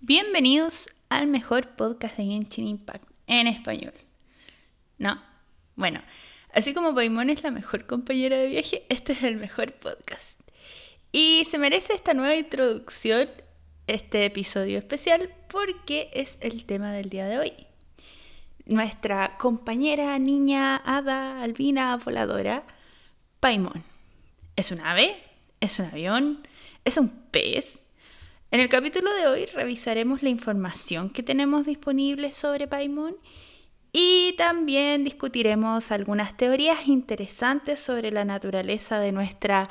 Bienvenidos al mejor podcast de Genshin Impact en español. No, bueno, así como Paimon es la mejor compañera de viaje, este es el mejor podcast. Y se merece esta nueva introducción, este episodio especial, porque es el tema del día de hoy. Nuestra compañera niña hada albina voladora, Paimon. ¿Es un ave? ¿Es un avión? ¿Es un pez? En el capítulo de hoy revisaremos la información que tenemos disponible sobre Paimon y también discutiremos algunas teorías interesantes sobre la naturaleza de nuestra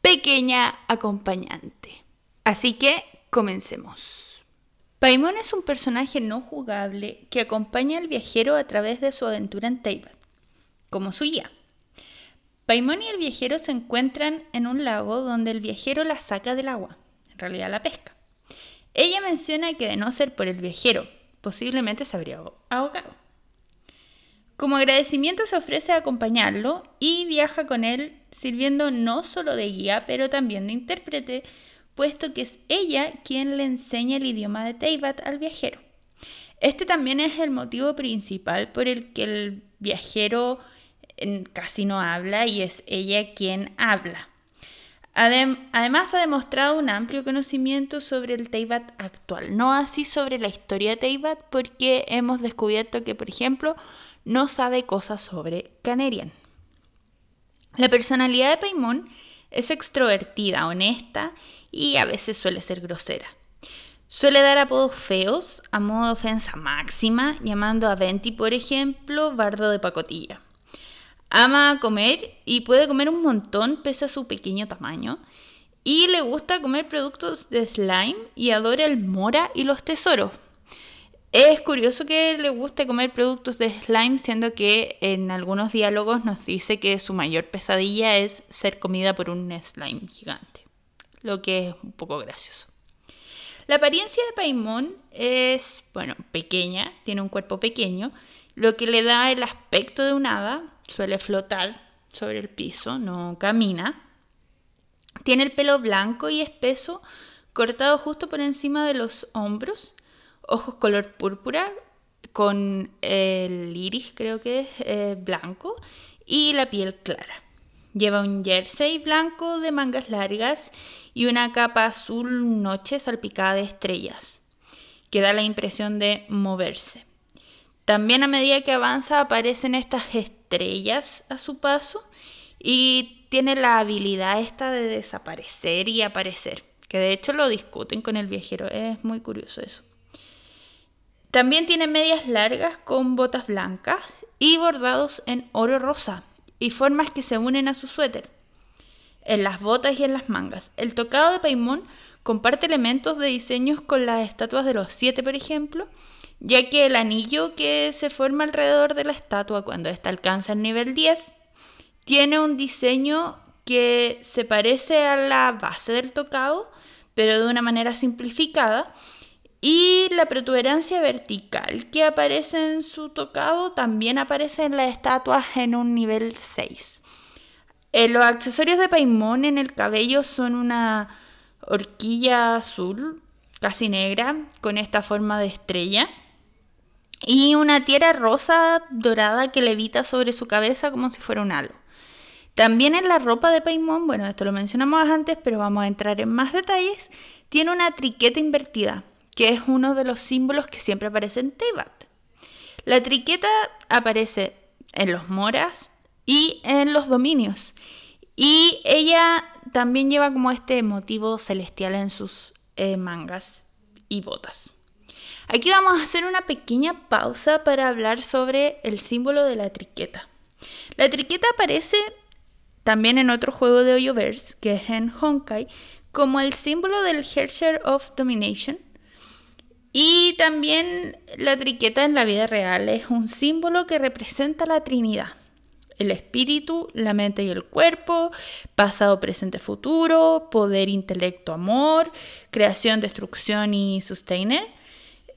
pequeña acompañante. Así que comencemos. Paimon es un personaje no jugable que acompaña al viajero a través de su aventura en Teyvat, como su guía. Paimon y el viajero se encuentran en un lago donde el viajero la saca del agua, en realidad la pesca. Ella menciona que de no ser por el viajero, posiblemente se habría ahogado. Como agradecimiento se ofrece a acompañarlo y viaja con él sirviendo no solo de guía, pero también de intérprete, puesto que es ella quien le enseña el idioma de Teyvat al viajero. Este también es el motivo principal por el que el viajero casi no habla y es ella quien habla además ha demostrado un amplio conocimiento sobre el Teyvat actual, no así sobre la historia de Teyvat porque hemos descubierto que, por ejemplo, no sabe cosas sobre Canerian. La personalidad de Paimon es extrovertida, honesta y a veces suele ser grosera. Suele dar apodos feos a modo de ofensa máxima, llamando a Venti, por ejemplo, bardo de pacotilla. Ama comer y puede comer un montón pese a su pequeño tamaño. Y le gusta comer productos de slime y adora el mora y los tesoros. Es curioso que le guste comer productos de slime, siendo que en algunos diálogos nos dice que su mayor pesadilla es ser comida por un slime gigante, lo que es un poco gracioso. La apariencia de Paimon es, bueno, pequeña, tiene un cuerpo pequeño, lo que le da el aspecto de un hada, suele flotar sobre el piso, no camina. Tiene el pelo blanco y espeso, cortado justo por encima de los hombros, ojos color púrpura, con el iris creo que es eh, blanco y la piel clara. Lleva un jersey blanco de mangas largas y una capa azul noche salpicada de estrellas, que da la impresión de moverse. También a medida que avanza aparecen estas estrellas a su paso y tiene la habilidad esta de desaparecer y aparecer, que de hecho lo discuten con el viajero, es muy curioso eso. También tiene medias largas con botas blancas y bordados en oro rosa y formas que se unen a su suéter, en las botas y en las mangas. El tocado de Paimon comparte elementos de diseños con las estatuas de los siete, por ejemplo, ya que el anillo que se forma alrededor de la estatua cuando ésta alcanza el nivel 10 tiene un diseño que se parece a la base del tocado, pero de una manera simplificada, y la protuberancia vertical que aparece en su tocado también aparece en las estatuas en un nivel 6. Eh, los accesorios de Paimon en el cabello son una horquilla azul, casi negra, con esta forma de estrella y una tierra rosa dorada que levita sobre su cabeza como si fuera un halo. También en la ropa de Paimon, bueno, esto lo mencionamos antes, pero vamos a entrar en más detalles, tiene una triqueta invertida, que es uno de los símbolos que siempre aparece en Teyvat. La triqueta aparece en los moras y en los dominios. Y ella también lleva como este motivo celestial en sus eh, mangas y botas. Aquí vamos a hacer una pequeña pausa para hablar sobre el símbolo de la triqueta. La triqueta aparece también en otro juego de Hoyoverse, que es en Honkai, como el símbolo del Herrscher of Domination. Y también la triqueta en la vida real es un símbolo que representa la Trinidad. El espíritu, la mente y el cuerpo, pasado, presente, futuro, poder, intelecto, amor, creación, destrucción y sustainer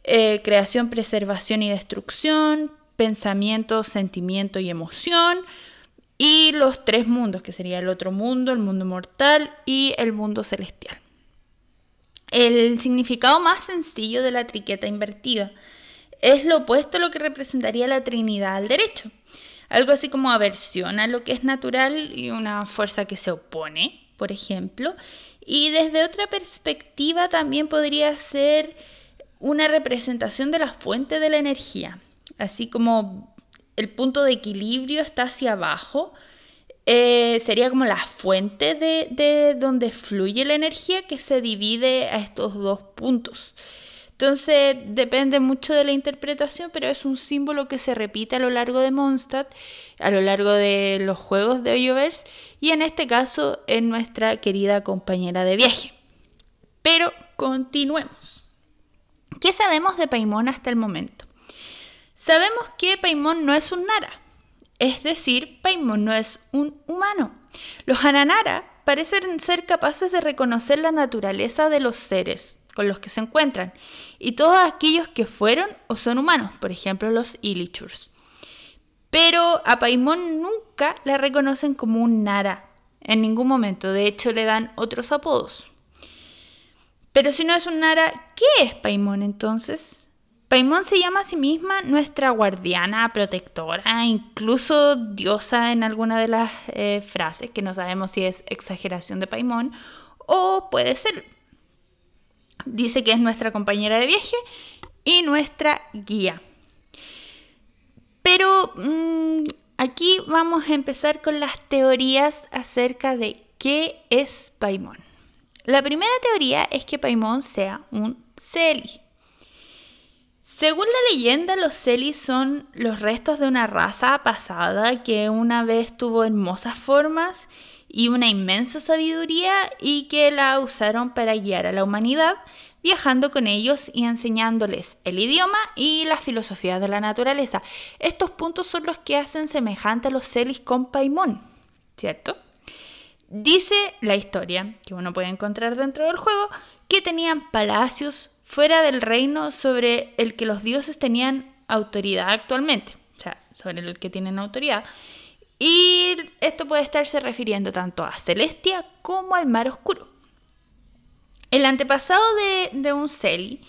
eh, creación, preservación y destrucción, pensamiento, sentimiento y emoción, y los tres mundos, que sería el otro mundo, el mundo mortal y el mundo celestial. el significado más sencillo de la triqueta invertida. Es lo opuesto a lo que representaría la Trinidad al derecho. Algo así como aversión a lo que es natural y una fuerza que se opone, por ejemplo. Y desde otra perspectiva también podría ser una representación de la fuente de la energía. Así como el punto de equilibrio está hacia abajo, eh, sería como la fuente de, de, donde fluye la energía que se divide a estos dos puntos. Entonces depende mucho de la interpretación, pero es un símbolo que se repite a lo largo de Mondstadt, a lo largo de los juegos de Hoyoverse y en este caso en nuestra querida compañera de viaje. Pero continuemos. ¿Qué sabemos de Paimon hasta el momento? Sabemos que Paimon no es un Nara, es decir, Paimon no es un humano. Los Ananara parecen ser capaces de reconocer la naturaleza de los seres con los que se encuentran y todos aquellos que fueron o son humanos, por ejemplo los Illichurs. Pero a Paimon nunca le reconocen como un Nara, en ningún momento, de hecho le dan otros apodos. Pero si no es un Nara, ¿qué es Paimon entonces? Paimon se llama a sí misma nuestra guardiana, protectora, incluso diosa en alguna de las eh, frases, que no sabemos si es exageración de Paimon o puede ser. Dice que es nuestra compañera de viaje y nuestra guía. Pero mm, aquí vamos a empezar con las teorías acerca de qué es Paimon. La primera teoría es que Paimon sea un Celi. Según la leyenda, los Celis son los restos de una raza pasada que una vez tuvo hermosas formas y una inmensa sabiduría y que la usaron para guiar a la humanidad, viajando con ellos y enseñándoles el idioma y la filosofía de la naturaleza. Estos puntos son los que hacen semejante a los Celis con Paimon, ¿cierto? Dice la historia, que uno puede encontrar dentro del juego, que tenían palacios, fuera del reino sobre el que los dioses tenían autoridad actualmente, o sea, sobre el que tienen autoridad. Y esto puede estarse refiriendo tanto a Celestia como al mar oscuro. El antepasado de, un Celi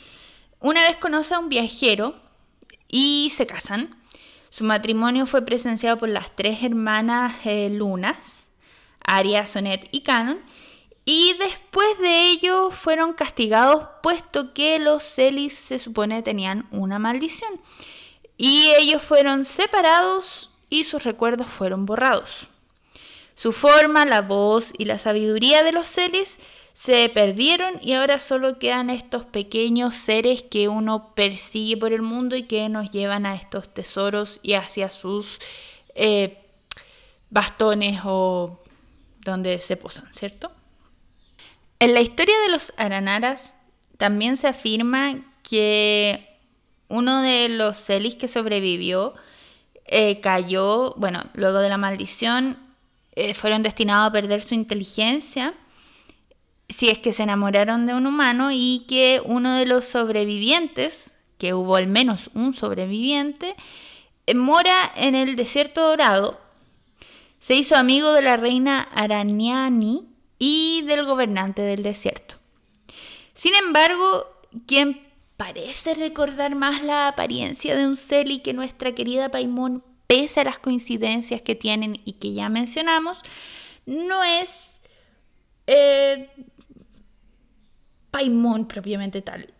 una vez conoce a un viajero y se casan. Su matrimonio fue presenciado por las tres hermanas eh, lunas, Aria, Sonet y Canon, y después de ello fueron castigados puesto que los Celis se supone tenían una maldición. Y ellos fueron separados y sus recuerdos fueron borrados. Su forma, la voz y la sabiduría de los Celis se perdieron y ahora solo quedan estos pequeños seres que uno persigue por el mundo y que nos llevan a estos tesoros y hacia sus eh, bastones o donde se posan, ¿cierto? En la historia de los Aranaras también se afirma que uno de los Celis que sobrevivió eh, cayó, bueno, luego de la maldición, eh, fueron destinados a perder su inteligencia si es que se enamoraron de un humano y que uno de los sobrevivientes, que hubo al menos un sobreviviente, eh, mora en el desierto dorado, se hizo amigo de la reina Araniani y del gobernante del desierto. Sin embargo, quien parece recordar más la apariencia de un Celi que nuestra querida Paimon, pese a las coincidencias que tienen y que ya mencionamos, no es eh, Paimon propiamente tal.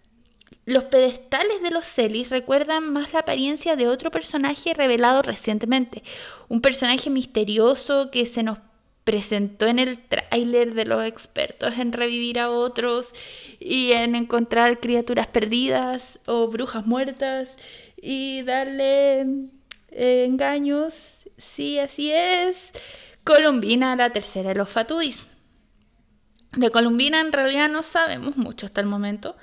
Los pedestales de los Celis recuerdan más la apariencia de otro personaje revelado recientemente, un personaje misterioso que se nos presentó en el tráiler de los expertos en revivir a otros y en encontrar criaturas perdidas o brujas muertas y darle eh, engaños. Sí, así es. Colombina, la tercera de los Fatuis. De Colombina en realidad no sabemos mucho hasta el momento,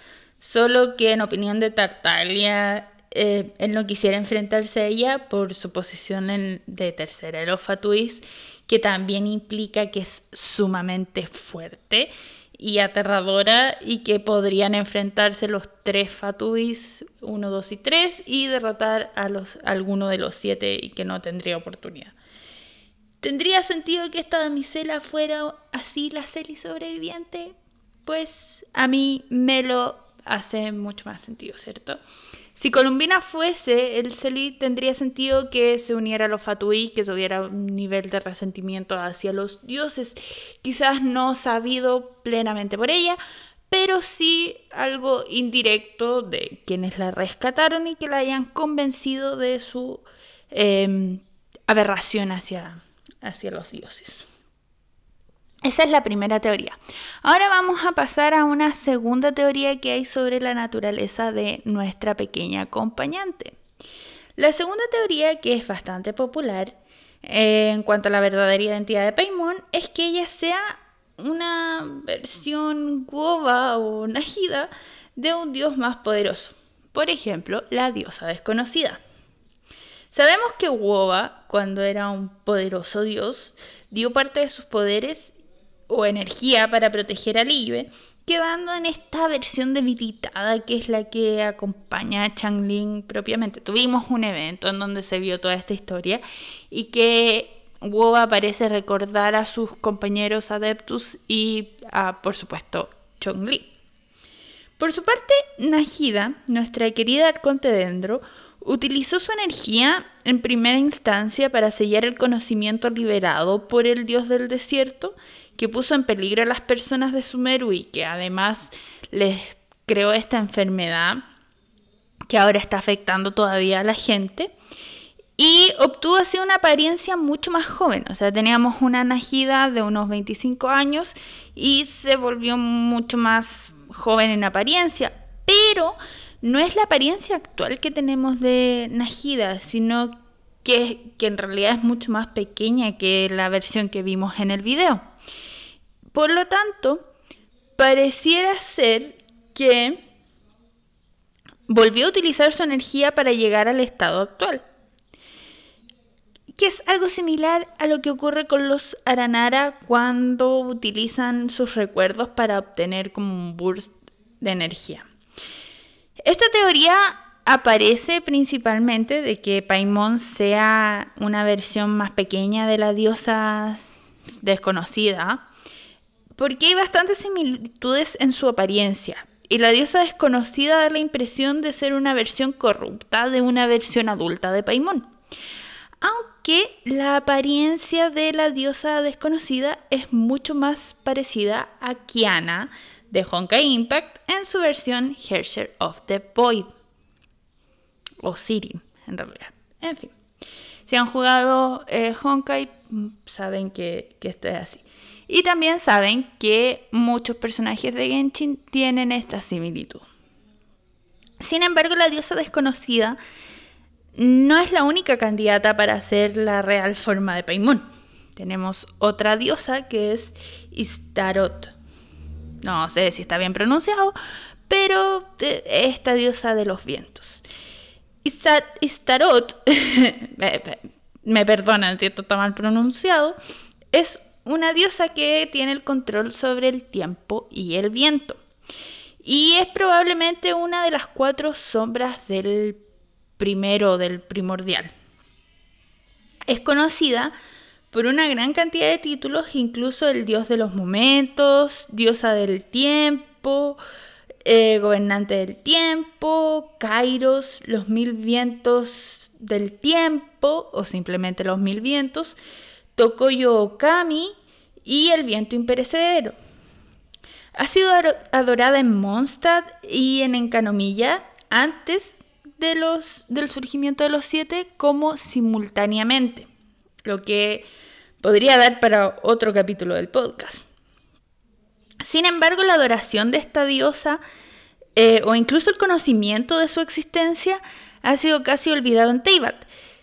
solo que en opinión de Tartaglia eh, él no quisiera enfrentarse a ella por su posición en, de tercera los Fatuis que también implica que es sumamente fuerte y aterradora y que podrían enfrentarse los tres Fatuis 1, 2 y 3 y derrotar a, los, alguno de los siete y que no tendría oportunidad. ¿Tendría sentido que esta damisela fuera así la Celi sobreviviente? pues a mí me lo hace mucho más sentido, ¿cierto? Si Columbina fuese el Celi, tendría sentido que se uniera a los Fatui, que tuviera un nivel de resentimiento hacia los dioses, quizás no sabido plenamente por ella, pero sí algo indirecto de quienes la rescataron y que la hayan convencido de su em, aberración hacia, hacia los dioses. Esa es la primera teoría. Ahora vamos a pasar a una segunda teoría que hay sobre la naturaleza de nuestra pequeña acompañante. La segunda teoría, que es bastante popular eh, en cuanto a la verdadera identidad de Paimon, es que ella sea una versión guova o najida de un dios más poderoso. Por ejemplo, la diosa desconocida. Sabemos que Woba, cuando era un poderoso dios, dio parte de sus poderes o energía para proteger a Libe, quedando en esta versión debilitada que es la que acompaña a Changling propiamente. Tuvimos un evento en donde se vio toda esta historia y que Woba parece recordar a sus compañeros adeptus y a, por supuesto, Chongli. Por su parte, Najida, nuestra querida Arconte Dendro, utilizó su energía en primera instancia para sellar el conocimiento liberado por el dios del desierto que puso en peligro a las personas de Sumeru y que además les creó esta enfermedad que ahora está afectando todavía a la gente. Y obtuvo así una apariencia mucho más joven, o sea, teníamos una Najida de unos 25 años y se volvió mucho más joven en apariencia, pero no es la apariencia actual que tenemos de Najida, sino que, que en realidad es mucho más pequeña que la versión que vimos en el video. Por lo tanto, pareciera ser que volvió a utilizar su energía para llegar al estado actual. Que es algo similar a lo que ocurre con los Aranara cuando utilizan sus recuerdos para obtener como un burst de energía. Esta teoría aparece principalmente de que Paimon sea una versión más pequeña de la diosa desconocida porque hay bastantes similitudes en su apariencia, y la diosa desconocida da la impresión de ser una versión corrupta de una versión adulta de Paimon. Aunque la apariencia de la diosa desconocida es mucho más parecida a Kiana de Honkai Impact en su versión Herrscher of the Void. O Siri, en realidad. En fin. Si han jugado eh, Honkai, mm, saben que esto es así. Y también saben que muchos personajes de Genshin tienen esta similitud. Sin embargo, la diosa desconocida no es la única candidata para ser la real forma de Paimon. Tenemos otra diosa que es Istarot. No sé si está bien pronunciado, pero esta diosa de los vientos. Istarot, me perdonan si esto está mal pronunciado, es una diosa que tiene el control sobre el tiempo y el viento. Y es probablemente una de las cuatro sombras del primero, del primordial. Es conocida por una gran cantidad de títulos, incluso el dios de los momentos, diosa del tiempo, eh, gobernante del tiempo, Kairos, los mil vientos del tiempo o simplemente los mil vientos, Tokoyo Okami y el viento imperecedero. Ha sido adorada en Mondstadt y en Encanomilla antes de los, del surgimiento de los siete como simultáneamente, lo que podría dar para otro capítulo del podcast. Sin embargo, la adoración de esta diosa eh, o incluso el conocimiento de su existencia ha sido casi olvidado en Teyvat,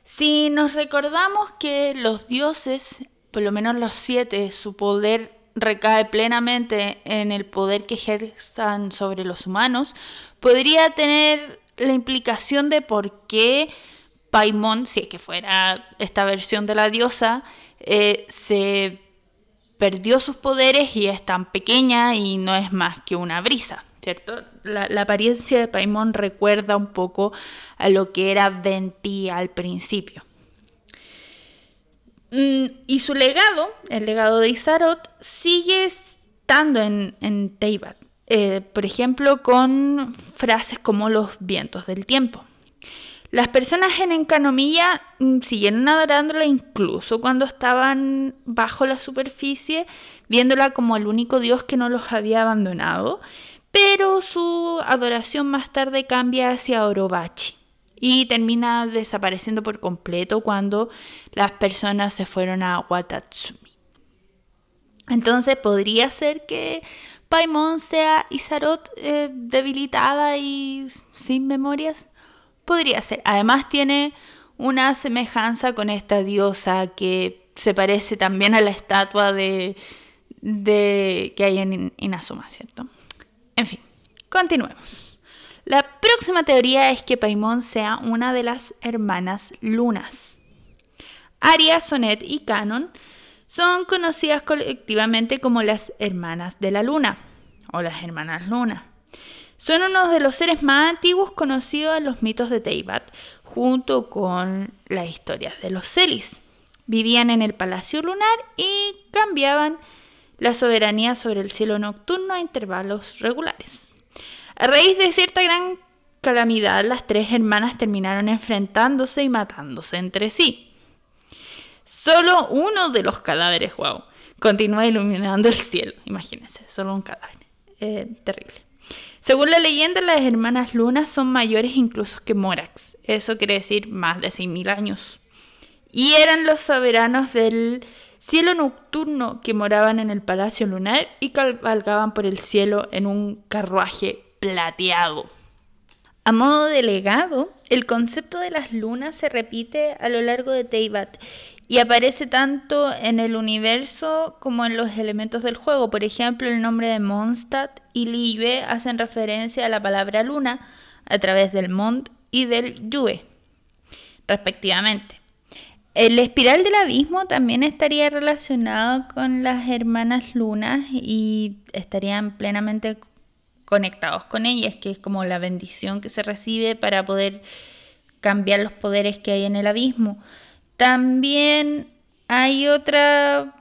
si nos recordamos que los dioses, por lo menos los siete, su poder recae plenamente en el poder que ejerzan sobre los humanos, podría tener la implicación de por qué Paimon, si es que fuera esta versión de la diosa, eh, se perdió sus poderes y es tan pequeña y no es más que una brisa. ¿Cierto? La, apariencia de Paimon recuerda un poco a lo que era Venti al principio. Mm, y su legado, el legado de Isarot, sigue estando en, en Teyvat. Eh, por ejemplo, con frases como los vientos del tiempo. Las personas en Encanomilla mm, siguieron adorándola incluso cuando estaban bajo la superficie, viéndola como el único dios que no los había abandonado, pero su adoración más tarde cambia hacia Orobachi y termina desapareciendo por completo cuando las personas se fueron a Watatsumi. Entonces podría ser que Paimon sea Isarot eh, debilitada y sin memorias. Podría ser. Además tiene una semejanza con esta diosa que se parece también a la estatua de, de que hay en Inazuma, ¿cierto? En fin, continuemos. La próxima teoría es que Paimon sea una de las hermanas lunas. Aria, Sonet y Canon son conocidas colectivamente como las hermanas de la luna o las hermanas luna. Son uno de los seres más antiguos conocidos en los mitos de Teyvat, junto con las historias de los Celis. Vivían en el palacio lunar y cambiaban la soberanía sobre el cielo nocturno a intervalos regulares. A raíz de cierta gran calamidad, las tres hermanas terminaron enfrentándose y matándose entre sí. Solo uno de los cadáveres, wow, continúa iluminando el cielo. Imagínense, solo un cadáver. Eh, terrible. Según la leyenda, las hermanas lunas son mayores incluso que Morax. Eso quiere decir más de 6.000 años. Y eran los soberanos del cielo nocturno que moraban en el palacio lunar y cabalgaban por el cielo en un carruaje plateado. A modo de legado, el concepto de las lunas se repite a lo largo de Teyvat y aparece tanto en el universo como en los elementos del juego. Por ejemplo, el nombre de Mondstadt y Libe hacen referencia a la palabra luna a través del Mond y del Yue, respectivamente. El espiral del abismo también estaría relacionado con las hermanas lunas y estarían plenamente conectados con ellas, que es como la bendición que se recibe para poder cambiar los poderes que hay en el abismo. También hay otra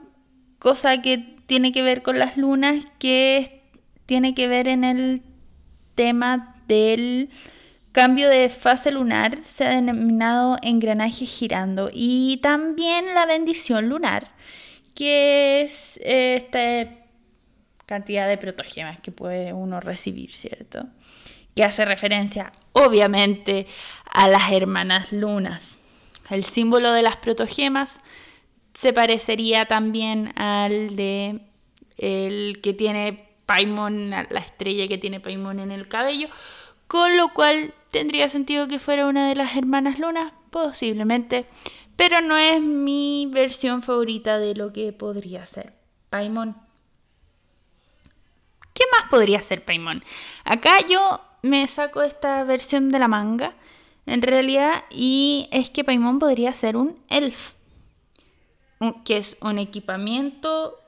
cosa que tiene que ver con las lunas que tiene que ver en el tema del cambio de fase lunar, se ha denominado engranaje girando, y también la bendición lunar, que es este cantidad de protogemas que puede uno recibir, ¿cierto? Que hace referencia, obviamente, a las hermanas lunas. El símbolo de las protogemas se parecería también al de el que tiene Paimon, la estrella que tiene Paimon en el cabello, con lo cual tendría sentido que fuera una de las hermanas lunas, posiblemente, pero no es mi versión favorita de lo que podría ser Paimon. ¿Qué más podría ser Paimon? Acá yo me saco esta versión de la manga, en realidad, y es que Paimon podría ser un elf, que es un equipamiento,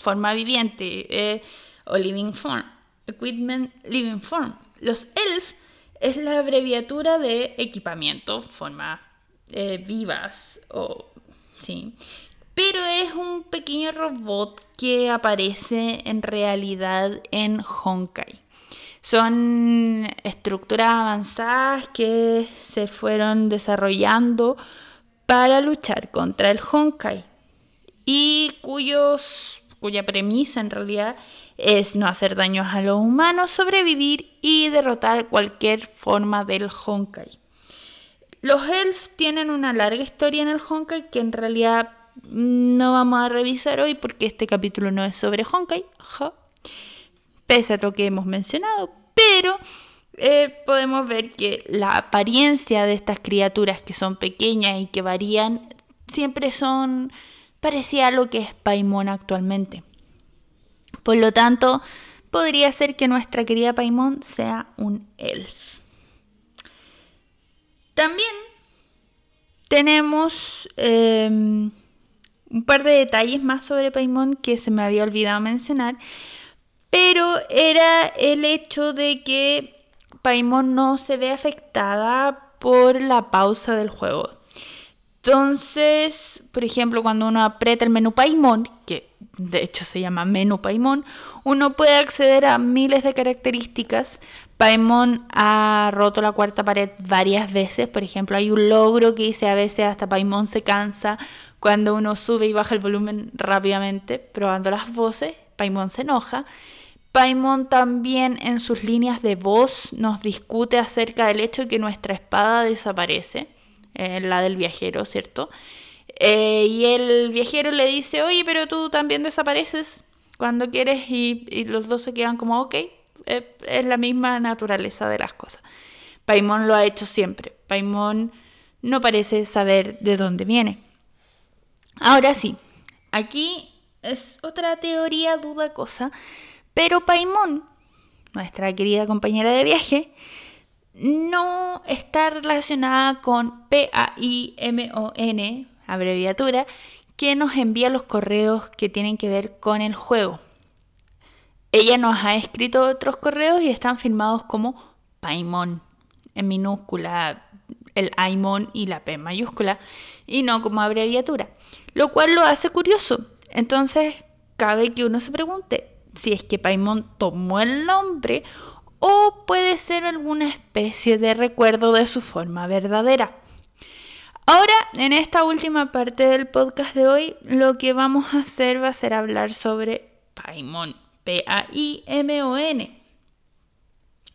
forma viviente, eh, o living form, equipment living form. Los elf es la abreviatura de equipamiento, forma eh, vivas, o sí pero es un pequeño robot que aparece en realidad en Honkai. Son estructuras avanzadas que se fueron desarrollando para luchar contra el Honkai y cuyos, cuya premisa en realidad es no hacer daños a los humanos, sobrevivir y derrotar cualquier forma del Honkai. Los elf tienen una larga historia en el Honkai que en realidad no vamos a revisar hoy porque este capítulo no es sobre Honkai, pese a lo que hemos mencionado, pero eh, podemos ver que la apariencia de estas criaturas que son pequeñas y que varían siempre son parecía lo que es Paimon actualmente. Por lo tanto, podría ser que nuestra querida Paimon sea un elf. También tenemos em, un par de detalles más sobre Paimon que se me había olvidado mencionar, pero era el hecho de que Paimon no se ve afectada por la pausa del juego. Entonces, por ejemplo, cuando uno aprieta el menú Paimon, que de hecho se llama menú Paimon, uno puede acceder a miles de características. Paimon ha roto la cuarta pared varias veces. Por ejemplo, hay un logro que dice a veces hasta Paimon se cansa cuando uno sube y baja el volumen rápidamente, probando las voces. Paimon se enoja. Paimon también en sus líneas de voz nos discute acerca del hecho de que nuestra espada desaparece, eh, la del viajero, ¿cierto? Eh, y el viajero le dice, oye, pero tú también desapareces cuando quieres y, los dos se quedan como, ok, eh, es la misma naturaleza de las cosas. Paimon lo ha hecho siempre. Paimon no parece saber de dónde viene. Ahora sí, aquí es otra teoría duda cosa, pero Paimon, nuestra querida compañera de viaje, no está relacionada con P-A-I-M-O-N, abreviatura, que nos envía los correos que tienen que ver con el juego. Ella nos ha escrito otros correos y están firmados como Paimon, en minúscula, el Aimon y la P mayúscula, y no como abreviatura, lo cual lo hace curioso. Entonces, cabe que uno se pregunte si es que Paimon tomó el nombre o puede ser alguna especie de recuerdo de su forma verdadera. Ahora, en esta última parte del podcast de hoy, lo que vamos a hacer va a ser hablar sobre Paimon, P-A-I-M-O-N.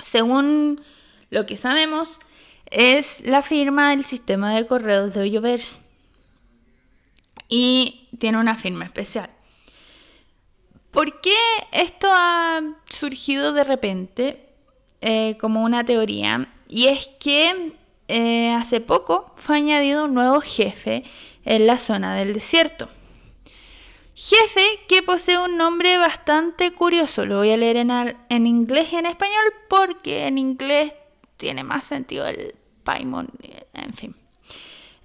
Según lo que sabemos, es la firma del sistema de correos de Hoyoverse y tiene una firma especial. ¿Por qué esto ha surgido de repente eh, como una teoría? Y es que eh, hace poco fue añadido un nuevo jefe en la zona del desierto. Jefe que posee un nombre bastante curioso. Lo voy a leer en, en inglés y en español porque en inglés tiene más sentido el Paimon, en fin.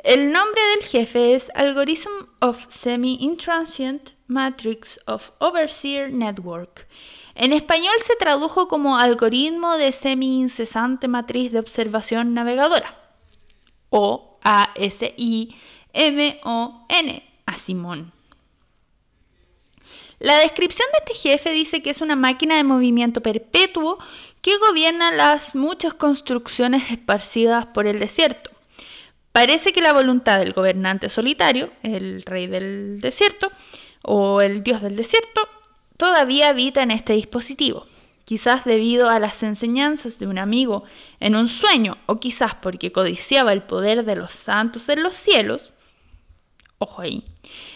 El nombre del jefe es Algorithm of Semi-Intransient Matrix of Overseer Network. En español se tradujo como algoritmo de semi-incesante matriz de observación navegadora o A-S-I-M-O-N, a Simón. La descripción de este jefe dice que es una máquina de movimiento perpetuo que gobierna las muchas construcciones esparcidas por el desierto. Parece que la voluntad del gobernante solitario, el rey del desierto, o el dios del desierto, todavía habita en este dispositivo. Quizás debido a las enseñanzas de un amigo en un sueño, o quizás porque codiciaba el poder de los santos en los cielos. Ojo ahí.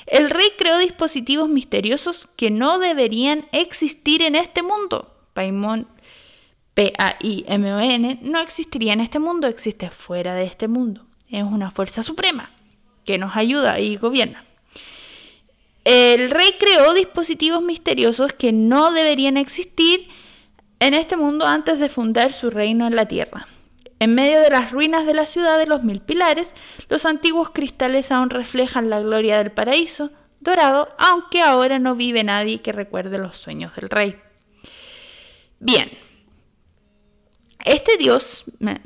El rey creó dispositivos misteriosos que no deberían existir en este mundo. Paimon P-A-I-M-O-N, no existiría en este mundo, existe fuera de este mundo. Es una fuerza suprema que nos ayuda y gobierna. El rey creó dispositivos misteriosos que no deberían existir en este mundo antes de fundar su reino en la tierra. En medio de las ruinas de la ciudad de los mil pilares, los antiguos cristales aún reflejan la gloria del paraíso dorado, aunque ahora no vive nadie que recuerde los sueños del rey. Bien, este Dios, me,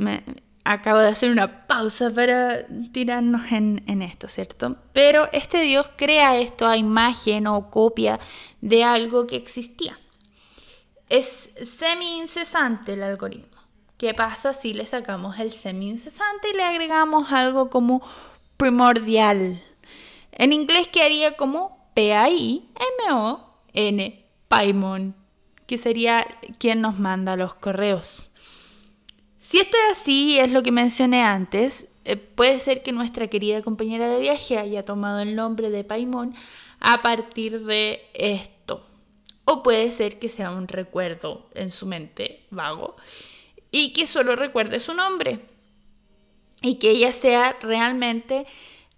acabo de hacer una pausa para tirarnos en, esto, ¿cierto? Pero este Dios crea esto a imagen o copia de algo que existía. Es semi-incesante el algoritmo. ¿Qué pasa si le sacamos el semi-incesante y le agregamos algo como primordial? En inglés quedaría como P-A-I-M-O-N, Paimon, que sería quien nos manda los correos. Si esto es así, es lo que mencioné antes, eh, puede ser que nuestra querida compañera de viaje haya tomado el nombre de Paimon a partir de esto. O puede ser que sea un recuerdo en su mente vago y que solo recuerde su nombre. Y que ella sea realmente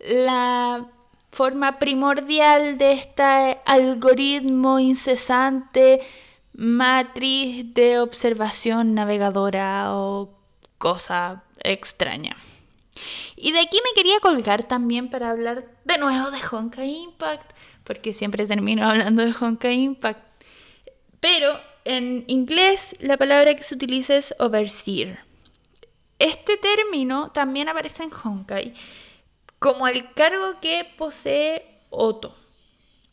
la forma primordial de este algoritmo incesante, matriz de observación navegadora o cosa extraña. Y de aquí me quería colgar también para hablar de nuevo de Honkai Impact, porque siempre termino hablando de Honkai Impact. Pero en inglés la palabra que se utiliza es overseer. Este término también aparece en Honkai como el cargo que posee Otto.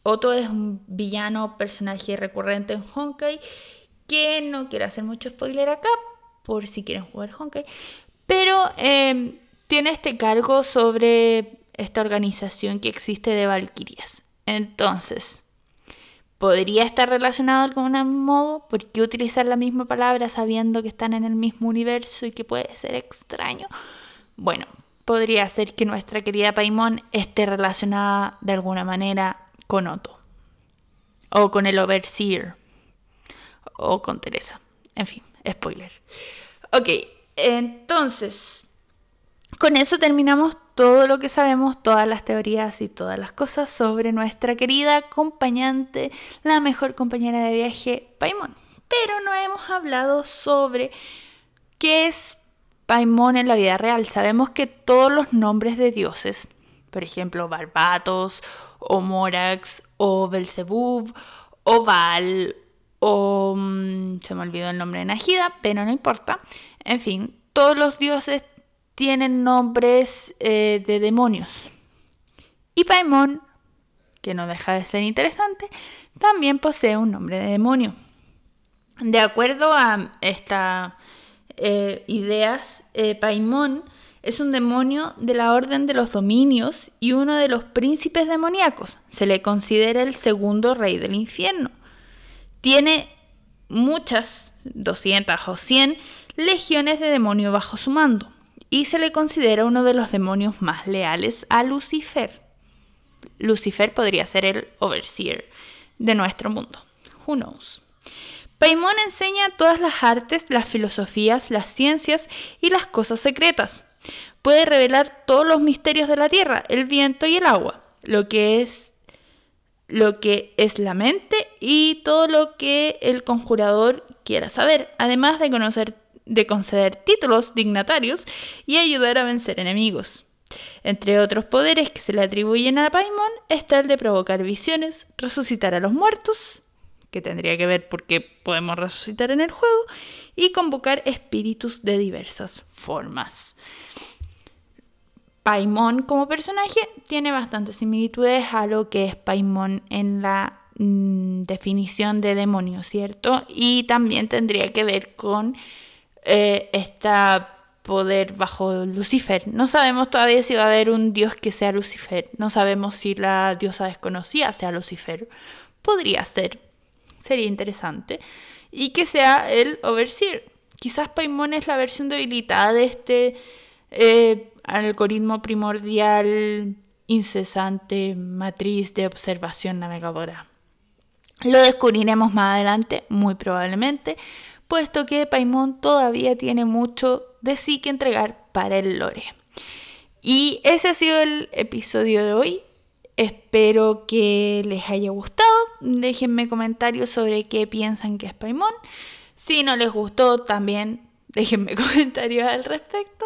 Otto es un villano, personaje recurrente en Honkai, que no quiero hacer mucho spoiler acá, por si quieren jugar Honkai, pero em, tiene este cargo sobre esta organización que existe de Valkyrias. Entonces, ¿podría estar relacionado de algún modo? ¿Por qué utilizar la misma palabra sabiendo que están en el mismo universo y que puede ser extraño? Bueno, podría ser que nuestra querida Paimon esté relacionada de alguna manera con Otto. O con el Overseer. O con Teresa. En fin, spoiler. Ok, entonces, con eso terminamos todo lo que sabemos, todas las teorías y todas las cosas sobre nuestra querida acompañante, la mejor compañera de viaje, Paimon. Pero no hemos hablado sobre qué es Paimon en la vida real. Sabemos que todos los nombres de dioses, por ejemplo, Barbatos, o Morax, o Belzebub, o Val, o... Mm, se me olvidó el nombre de Najida, pero no importa. En fin, todos los dioses tienen nombres eh, de demonios. Y Paimon, que no deja de ser interesante, también posee un nombre de demonio. De acuerdo a estas eh, ideas, eh, Paimon es un demonio de la orden de los dominios y uno de los príncipes demoníacos. Se le considera el segundo rey del infierno. Tiene muchas, 200 o 100, legiones de demonio bajo su mando y se le considera uno de los demonios más leales a Lucifer. Lucifer podría ser el overseer de nuestro mundo. Who knows? Paimon enseña todas las artes, las filosofías, las ciencias y las cosas secretas. Puede revelar todos los misterios de la tierra, el viento y el agua, lo que es lo que es la mente y todo lo que el conjurador quiera saber, además de conocer de conceder títulos dignatarios y ayudar a vencer enemigos. Entre otros poderes que se le atribuyen a Paimon está el de provocar visiones, resucitar a los muertos, que tendría que ver porque podemos resucitar en el juego, y convocar espíritus de diversas formas. Paimon como personaje tiene bastantes similitudes a lo que es Paimon en la mm, definición de demonio, ¿cierto? Y también tendría que ver con eh, está poder bajo Lucifer. No sabemos todavía si va a haber un dios que sea Lucifer. No sabemos si la diosa desconocida sea Lucifer. Podría ser. Sería interesante. Y que sea el Overseer. Quizás Paimon es la versión debilitada de este eh, algoritmo primordial incesante matriz de observación navegadora. Lo descubriremos más adelante, muy probablemente, puesto que Paimon todavía tiene mucho de sí que entregar para el lore. Y ese ha sido el episodio de hoy. Espero que les haya gustado. Déjenme comentarios sobre qué piensan que es Paimon. Si no les gustó, también déjenme comentarios al respecto.